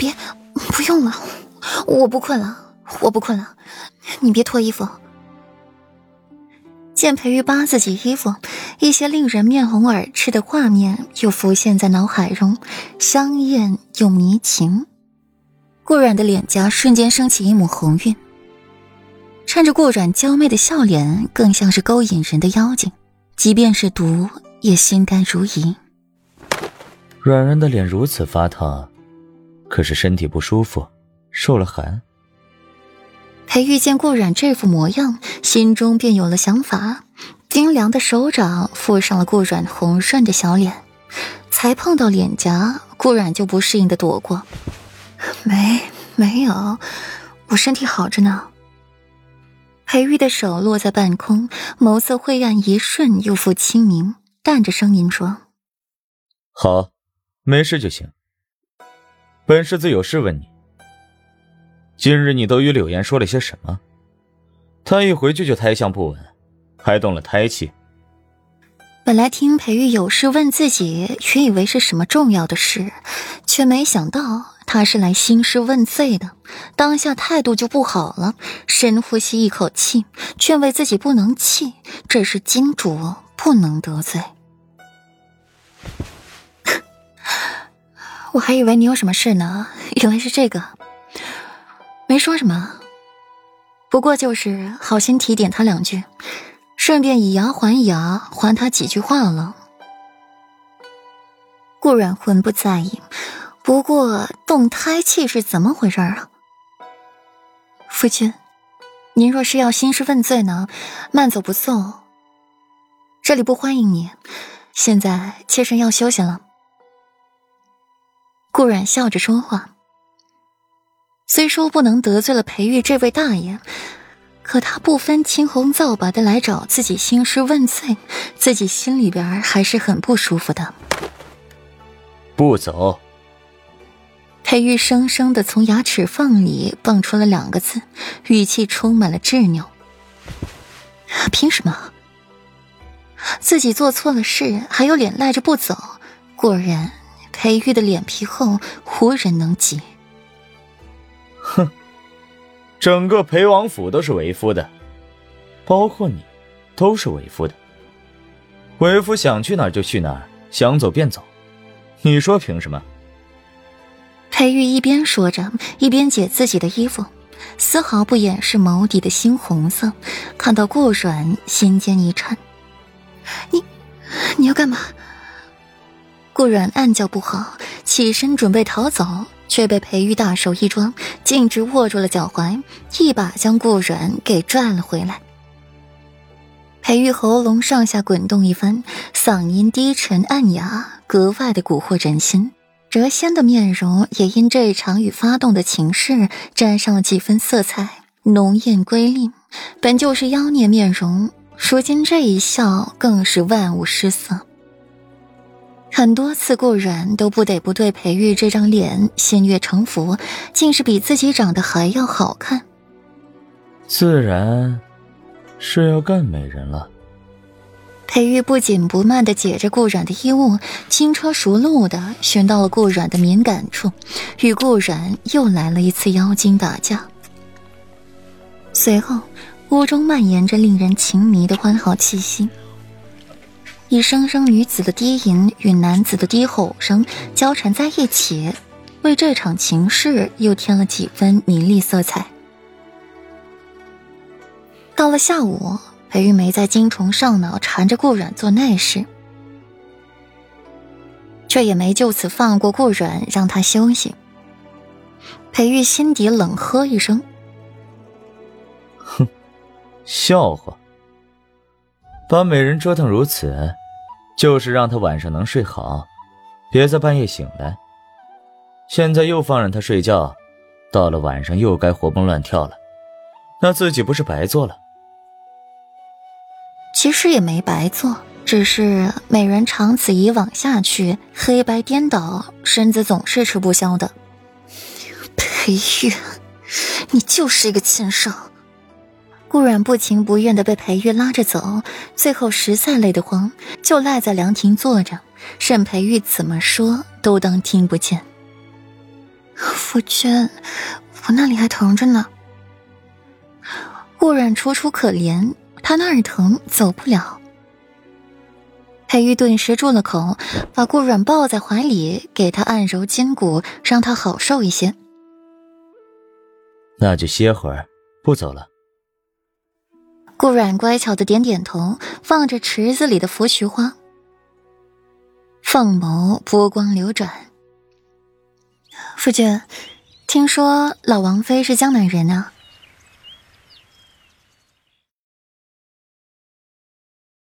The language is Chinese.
别，不用了，我不困了，我不困了，你别脱衣服。见裴玉扒自己衣服，一些令人面红耳赤的画面又浮现在脑海中，香艳又迷情。顾阮的脸颊瞬间升起一抹红晕，衬着顾阮娇媚的笑脸，更像是勾引人的妖精。即便是毒，也心甘如饴。软软的脸如此发烫，可是身体不舒服，受了寒。裴玉见顾阮这副模样，心中便有了想法。冰凉的手掌附上了顾阮红润的小脸，才碰到脸颊，顾阮就不适应的躲过。没，没有，我身体好着呢。裴玉的手落在半空，眸色晦暗一瞬，又复清明，淡着声音说：“好，没事就行。本世子有事问你。”今日你都与柳岩说了些什么？他一回去就胎相不稳，还动了胎气。本来听裴玉有事问自己，原以为是什么重要的事，却没想到他是来兴师问罪的。当下态度就不好了，深呼吸一口气，劝慰自己不能气，这是金主，不能得罪。我还以为你有什么事呢，原来是这个。没说什么，不过就是好心提点他两句，顺便以牙还牙，还他几句话了。顾阮浑不在意，不过动胎气是怎么回事啊？夫君，您若是要兴师问罪呢，慢走不送，这里不欢迎你。现在妾身要休息了。顾然笑着说话。虽说不能得罪了裴玉这位大爷，可他不分青红皂白的来找自己兴师问罪，自己心里边还是很不舒服的。不走。裴玉生生的从牙齿缝里蹦出了两个字，语气充满了执拗。凭什么？自己做错了事，还有脸赖着不走？果然，裴玉的脸皮厚，无人能及。哼，整个裴王府都是为夫的，包括你，都是为夫的。为夫想去哪儿就去哪儿，想走便走。你说凭什么？裴玉一边说着，一边解自己的衣服，丝毫不掩饰眸底的猩红色。看到顾阮，心尖一颤。你，你要干嘛？顾阮暗叫不好，起身准备逃走。却被裴玉大手一抓，径直握住了脚踝，一把将顾阮给拽了回来。裴玉喉咙上下滚动一番，嗓音低沉暗哑，格外的蛊惑人心。谪仙的面容也因这一场与发动的情势沾上了几分色彩，浓艳瑰丽。本就是妖孽面容，如今这一笑，更是万物失色。很多次，顾然都不得不对裴玉这张脸心悦诚服，竟是比自己长得还要好看。自然是要干美人了。裴玉不紧不慢地解着顾然的衣物，轻车熟路地寻到了顾然的敏感处，与顾然又来了一次妖精打架。随后，屋中蔓延着令人情迷的欢好气息。一声声女子的低吟与男子的低吼声交缠在一起，为这场情事又添了几分迷离色彩。到了下午，裴玉梅在精虫上脑缠着顾阮做内事，却也没就此放过顾阮，让他休息。裴玉心底冷喝一声：“哼，笑话！把美人折腾如此。”就是让他晚上能睡好，别在半夜醒来。现在又放任他睡觉，到了晚上又该活蹦乱跳了，那自己不是白做了？其实也没白做，只是美人长此以往下去，黑白颠倒，身子总是吃不消的。裴玉，你就是一个禽兽！顾阮不情不愿的被裴玉拉着走，最后实在累得慌，就赖在凉亭坐着，任裴玉怎么说都当听不见。夫君，我那里还疼着呢。顾阮楚楚可怜，他那儿疼，走不了。裴玉顿时住了口，把顾阮抱在怀里，给他按揉筋骨，让他好受一些。那就歇会儿，不走了。顾阮乖巧的点点头，望着池子里的芙蕖花。凤眸波光流转。夫君，听说老王妃是江南人啊？